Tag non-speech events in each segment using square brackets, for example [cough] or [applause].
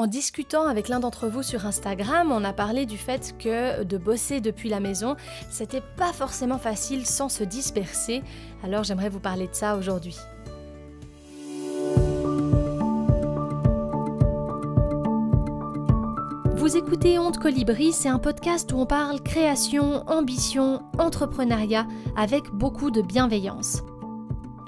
En discutant avec l'un d'entre vous sur Instagram, on a parlé du fait que de bosser depuis la maison, c'était pas forcément facile sans se disperser. Alors j'aimerais vous parler de ça aujourd'hui. Vous écoutez Honte Colibri, c'est un podcast où on parle création, ambition, entrepreneuriat avec beaucoup de bienveillance.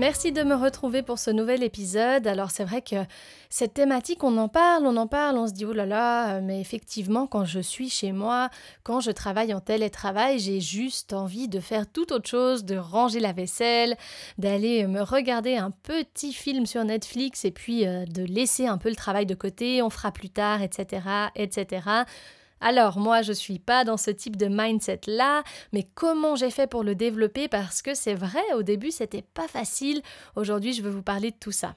Merci de me retrouver pour ce nouvel épisode. Alors c'est vrai que cette thématique, on en parle, on en parle, on se dit oh là là, mais effectivement quand je suis chez moi, quand je travaille en télétravail, j'ai juste envie de faire tout autre chose, de ranger la vaisselle, d'aller me regarder un petit film sur Netflix et puis euh, de laisser un peu le travail de côté, on fera plus tard, etc., etc. Alors moi je suis pas dans ce type de mindset là, mais comment j'ai fait pour le développer? Parce que c'est vrai au début c'était pas facile. Aujourd'hui je veux vous parler de tout ça.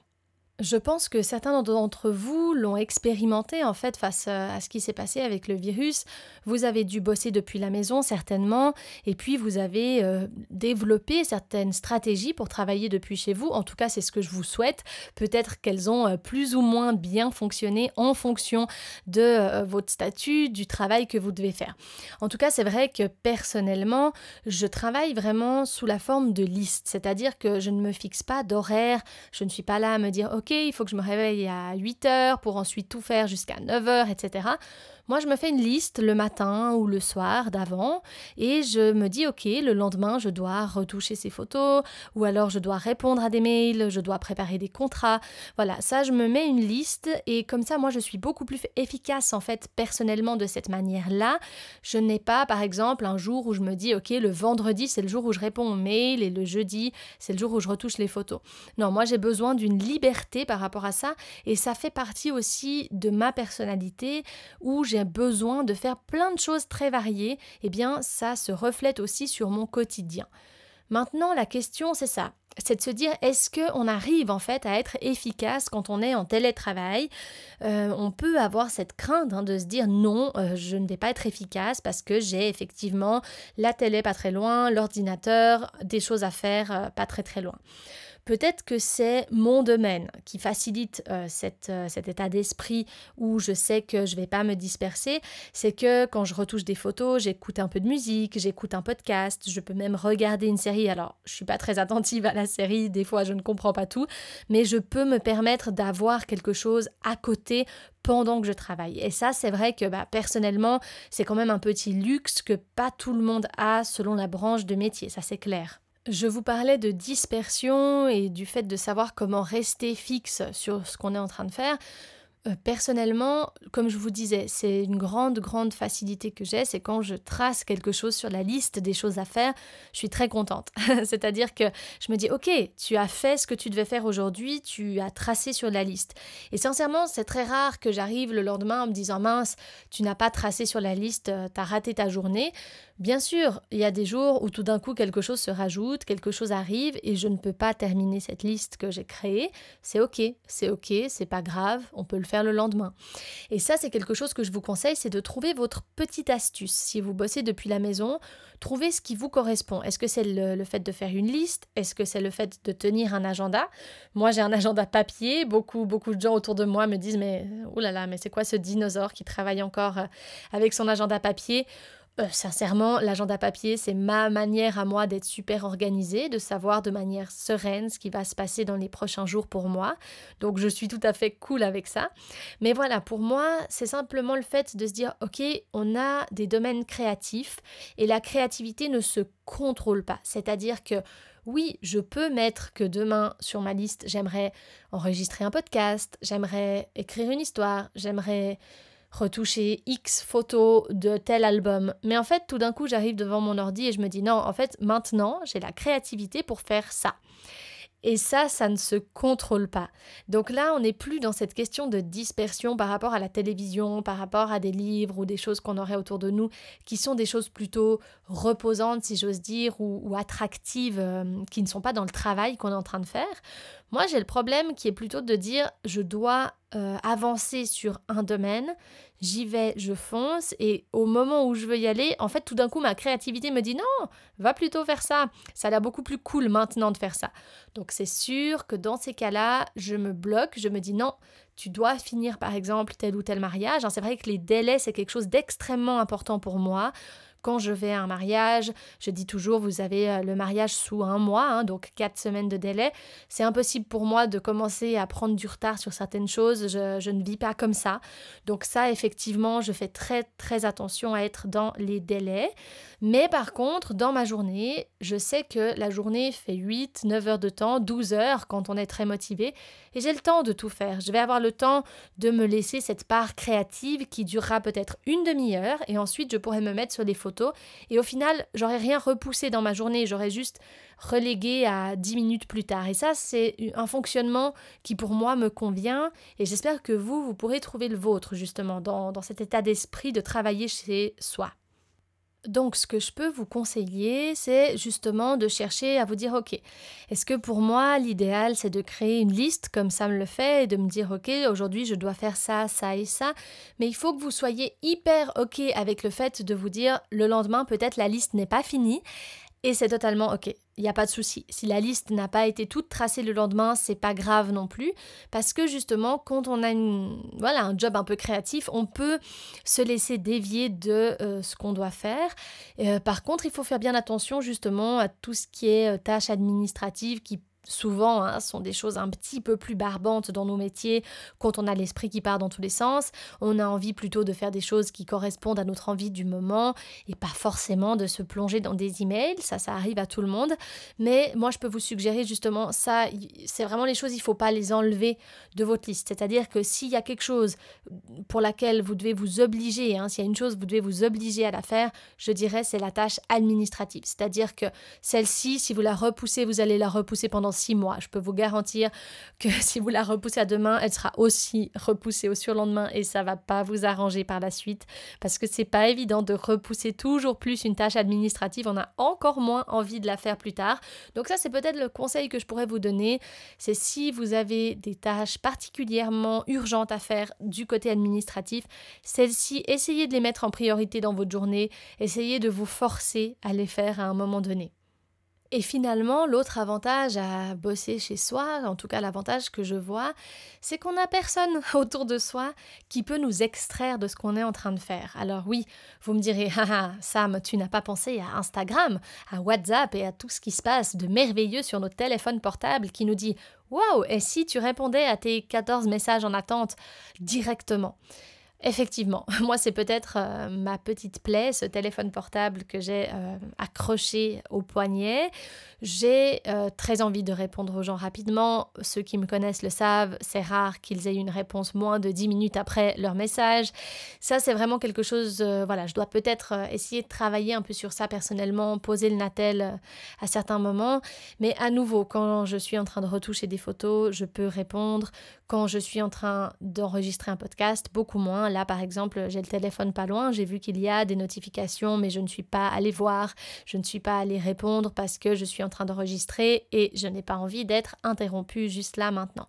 Je pense que certains d'entre vous l'ont expérimenté en fait face à ce qui s'est passé avec le virus. Vous avez dû bosser depuis la maison certainement et puis vous avez euh, développé certaines stratégies pour travailler depuis chez vous. En tout cas, c'est ce que je vous souhaite. Peut-être qu'elles ont euh, plus ou moins bien fonctionné en fonction de euh, votre statut, du travail que vous devez faire. En tout cas, c'est vrai que personnellement, je travaille vraiment sous la forme de liste, c'est-à-dire que je ne me fixe pas d'horaire, je ne suis pas là à me dire il faut que je me réveille à 8 heures pour ensuite tout faire jusqu'à 9 heures, etc. Moi, je me fais une liste le matin ou le soir d'avant et je me dis, OK, le lendemain, je dois retoucher ces photos ou alors je dois répondre à des mails, je dois préparer des contrats. Voilà, ça, je me mets une liste et comme ça, moi, je suis beaucoup plus efficace en fait personnellement de cette manière-là. Je n'ai pas, par exemple, un jour où je me dis, OK, le vendredi, c'est le jour où je réponds aux mails et le jeudi, c'est le jour où je retouche les photos. Non, moi, j'ai besoin d'une liberté par rapport à ça et ça fait partie aussi de ma personnalité où j'ai besoin de faire plein de choses très variées, eh bien ça se reflète aussi sur mon quotidien. Maintenant, la question c'est ça, c'est de se dire est-ce qu'on arrive en fait à être efficace quand on est en télétravail? Euh, On peut avoir cette crainte hein, de se dire non, euh, je ne vais pas être efficace parce que j'ai effectivement la télé pas très loin, l'ordinateur, des choses à faire euh, pas très très loin. Peut-être que c'est mon domaine qui facilite euh, euh, cet état d'esprit où je sais que je ne vais pas me disperser. C'est que quand je retouche des photos, j'écoute un peu de musique, j'écoute un podcast, je peux même regarder une série. Alors, je suis pas très attentive à la série, des fois je ne comprends pas tout, mais je peux me permettre d'avoir quelque chose à côté pendant que je travaille. Et ça, c'est vrai que bah, personnellement, c'est quand même un petit luxe que pas tout le monde a selon la branche de métier, ça c'est clair. Je vous parlais de dispersion et du fait de savoir comment rester fixe sur ce qu'on est en train de faire. Euh, personnellement, comme je vous disais, c'est une grande, grande facilité que j'ai, c'est quand je trace quelque chose sur la liste des choses à faire, je suis très contente. [laughs] C'est-à-dire que je me dis, ok, tu as fait ce que tu devais faire aujourd'hui, tu as tracé sur la liste. Et sincèrement, c'est très rare que j'arrive le lendemain en me disant, mince, tu n'as pas tracé sur la liste, euh, tu as raté ta journée. Bien sûr, il y a des jours où tout d'un coup quelque chose se rajoute, quelque chose arrive et je ne peux pas terminer cette liste que j'ai créée. C'est ok, c'est ok, c'est pas grave, on peut le faire le lendemain. Et ça, c'est quelque chose que je vous conseille, c'est de trouver votre petite astuce. Si vous bossez depuis la maison, trouvez ce qui vous correspond. Est-ce que c'est le, fait de faire une liste? Est-ce que c'est le fait de tenir un agenda? Moi, j'ai un agenda papier. Beaucoup, beaucoup de gens autour de moi me disent mais là là, mais c'est quoi ce dinosaure qui travaille encore euh, avec son agenda papier? Euh, sincèrement, l'agenda papier, c'est ma manière à moi d'être super organisée, de savoir de manière sereine ce qui va se passer dans les prochains jours pour moi. Donc je suis tout à fait cool avec ça. Mais voilà, pour moi, c'est simplement le fait de se dire, ok, on a des domaines créatifs et la créativité ne se contrôle pas. C'est-à-dire que oui, je peux mettre que demain sur ma liste, j'aimerais enregistrer un podcast, j'aimerais écrire une histoire, j'aimerais retoucher X photos de tel album. Mais en fait, tout d'un coup, j'arrive devant mon ordi et je me dis non, en fait, maintenant, j'ai la créativité pour faire ça. Et ça, ça ne se contrôle pas. Donc là, on n'est plus dans cette question de dispersion par rapport à la télévision, par rapport à des livres ou des choses qu'on aurait autour de nous, qui sont des choses plutôt reposantes, si j'ose dire, ou, attractives, euh, qui ne sont pas dans le travail qu'on est en train de faire. Moi, j'ai le problème qui est plutôt de dire, je dois euh, avancer sur un domaine, j'y vais, je fonce, et au moment où je veux y aller, en fait, tout d'un coup, ma créativité me dit non, va plutôt faire ça. Ça a l'air beaucoup plus cool maintenant de faire ça. Donc, c'est sûr que dans ces cas-là, je me bloque, je me dis non, tu dois finir par exemple tel ou tel mariage. Hein, c'est vrai que les délais, c'est quelque chose d'extrêmement important pour moi quand je vais à un mariage, je dis toujours, vous avez euh, le mariage sous un mois, hein, donc quatre semaines de délai. C'est impossible pour moi de commencer à prendre du retard sur certaines choses. Je, je, ne vis pas comme ça. Donc ça, effectivement, je fais très très attention à être dans les délais. Mais par contre, dans ma journée, je sais que la journée fait 8, 9 heures de temps, 12 heures quand on est très motivé. Et j'ai le temps de tout faire. Je vais avoir le temps de me laisser cette part créative qui durera peut-être une demi-heure. Et ensuite, je pourrai me mettre sur des photos et au final, j'aurais rien repoussé dans ma journée, j'aurais juste relégué à 10 minutes plus tard. Et ça, c'est un fonctionnement qui pour moi me convient et j'espère que vous, vous pourrez trouver le vôtre justement dans, dans cet état d'esprit de travailler chez soi. Donc ce que je peux vous conseiller, c'est justement de chercher à vous dire, ok, est-ce que pour moi l'idéal c'est de créer une liste comme ça me le fait et de me dire, ok, aujourd'hui je dois faire ça, ça et ça, mais il faut que vous soyez hyper ok avec le fait de vous dire, le lendemain peut-être la liste n'est pas finie, et c'est totalement ok. Il n'y a pas de souci. Si la liste n'a pas été toute tracée le lendemain, c'est pas grave non plus. Parce que justement, quand on a voilà, un job un peu créatif, on peut se laisser dévier de euh, ce qu'on doit faire. Euh, par contre, il faut faire bien attention justement à tout ce qui est euh, tâches administratives qui souvent hein, sont des choses un petit peu plus barbantes dans nos métiers quand on a l'esprit qui part dans tous les sens. On a envie plutôt de faire des choses qui correspondent à notre envie du moment et pas forcément de se plonger dans des emails. Ça, ça arrive à tout le monde. Mais moi, je peux vous suggérer justement ça. C'est vraiment les choses, il ne faut pas les enlever de votre liste. C'est-à-dire que s'il y a quelque chose pour laquelle vous devez vous obliger, hein, s'il y a une chose vous devez vous obliger à la faire, je dirais c'est la tâche administrative. C'est-à-dire que celle-ci, si vous la repoussez, vous allez la repousser pendant six mois. Je peux vous garantir que [laughs] si vous la repoussez à demain, elle sera aussi repoussée au surlendemain et ça va pas vous arranger par la suite parce que c'est pas évident de repousser toujours plus une tâche administrative. On a encore moins envie de la faire plus tard. Donc ça, c'est peut-être le conseil que je pourrais vous donner. C'est si vous avez des tâches particulièrement urgentes à faire du côté administratif, celles-ci, essayez de les mettre en priorité dans votre journée. Essayez de vous forcer à les faire à un moment donné. Et finalement, l'autre avantage à bosser chez soi, en tout cas l'avantage que je vois, c'est qu'on n'a personne [laughs] autour de soi qui peut nous extraire de ce qu'on est en train de faire. Alors oui, vous me direz, [laughs] ah, Sam, tu n'as pas pensé à Instagram, à WhatsApp et à tout ce qui se passe de merveilleux sur nos téléphones portables qui nous dit Waouh, et si tu répondais à tes 14 messages en attente directement? Effectivement, [laughs] moi c'est peut-être euh, ma petite plaie, ce téléphone portable que j'ai euh, accroché au poignet. J'ai euh, très envie de répondre aux gens rapidement. Ceux qui me connaissent le savent, c'est rare qu'ils aient une réponse moins de 10 minutes après leur message. Ça c'est vraiment quelque chose, voilà, je dois peut-être essayer de travailler un peu sur ça personnellement, poser le natel à certains moments. Mais à nouveau, quand je suis en train de retoucher des photos, je peux répondre. Quand je suis en train d'enregistrer un podcast, beaucoup moins Là, par exemple, j'ai le téléphone pas loin, j'ai vu qu'il y a des notifications, mais je ne suis pas allée voir, je ne suis pas allée répondre parce que je suis en train d'enregistrer et je n'ai pas envie d'être interrompue juste là maintenant.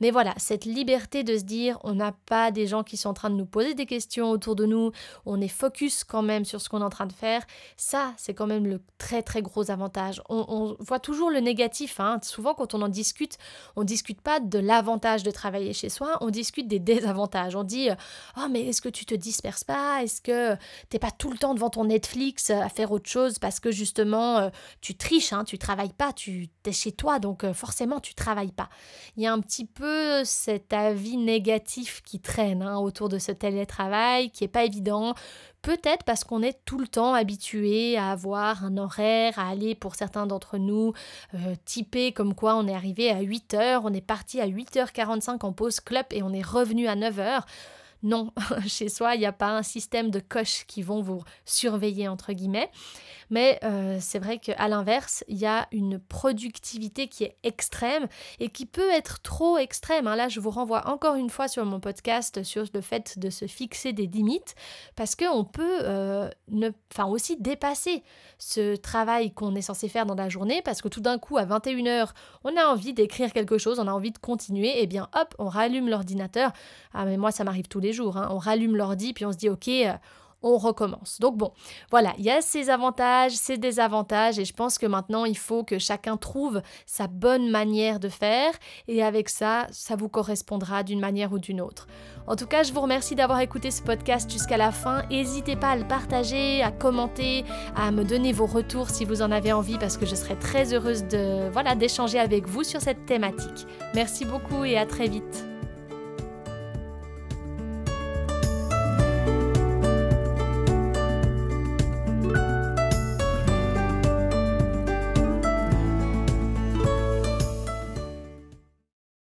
Mais voilà, cette liberté de se dire, on n'a pas des gens qui sont en train de nous poser des questions autour de nous, on est focus quand même sur ce qu'on est en train de faire, ça, c'est quand même le très très gros avantage. On, voit toujours le négatif, hein. souvent quand on en discute, on discute pas de l'avantage de travailler chez soi, on discute des désavantages. On dit, Oh, mais est-ce que tu te disperses pas? Est-ce que t'es pas tout le temps devant ton Netflix euh, à faire autre chose parce que justement euh, tu triches, hein, tu travailles pas, tu es chez toi, donc euh, forcément tu travailles pas. Il y a un petit peu cet avis négatif qui traîne hein, autour de ce télétravail qui est pas évident. Peut-être parce qu'on est tout le temps habitué à avoir un horaire, à aller pour certains d'entre nous typé comme quoi on est arrivé à 8h, on est parti à 8h45 en pause club et on est revenu à 9h. Non, [laughs] chez soi, il n'y a pas un système de coches qui vont vous surveiller, entre guillemets. Mais euh, c'est vrai qu'à l'inverse, il y a une productivité qui est extrême et qui peut être trop extrême. Hein. Là, je vous renvoie encore une fois sur mon podcast sur le fait de se fixer des limites parce qu'on peut euh, aussi dépasser ce travail qu'on est censé faire dans la journée parce que tout d'un coup, à 21h, on a envie d'écrire quelque chose, on a envie de continuer, et eh bien hop, on rallume l'ordinateur. Ah mais moi, ça m'arrive tous les jours. Hein. On rallume l'ordi puis on se dit ok. Euh, on recommence. Donc bon, voilà, il y a ses avantages, ses désavantages, et je pense que maintenant il faut que chacun trouve sa bonne manière de faire, et avec ça, ça vous correspondra d'une manière ou d'une autre. En tout cas, je vous remercie d'avoir écouté ce podcast jusqu'à la fin. N'hésitez pas à le partager, à commenter, à me donner vos retours si vous en avez envie, parce que je serai très heureuse de voilà d'échanger avec vous sur cette thématique. Merci beaucoup et à très vite.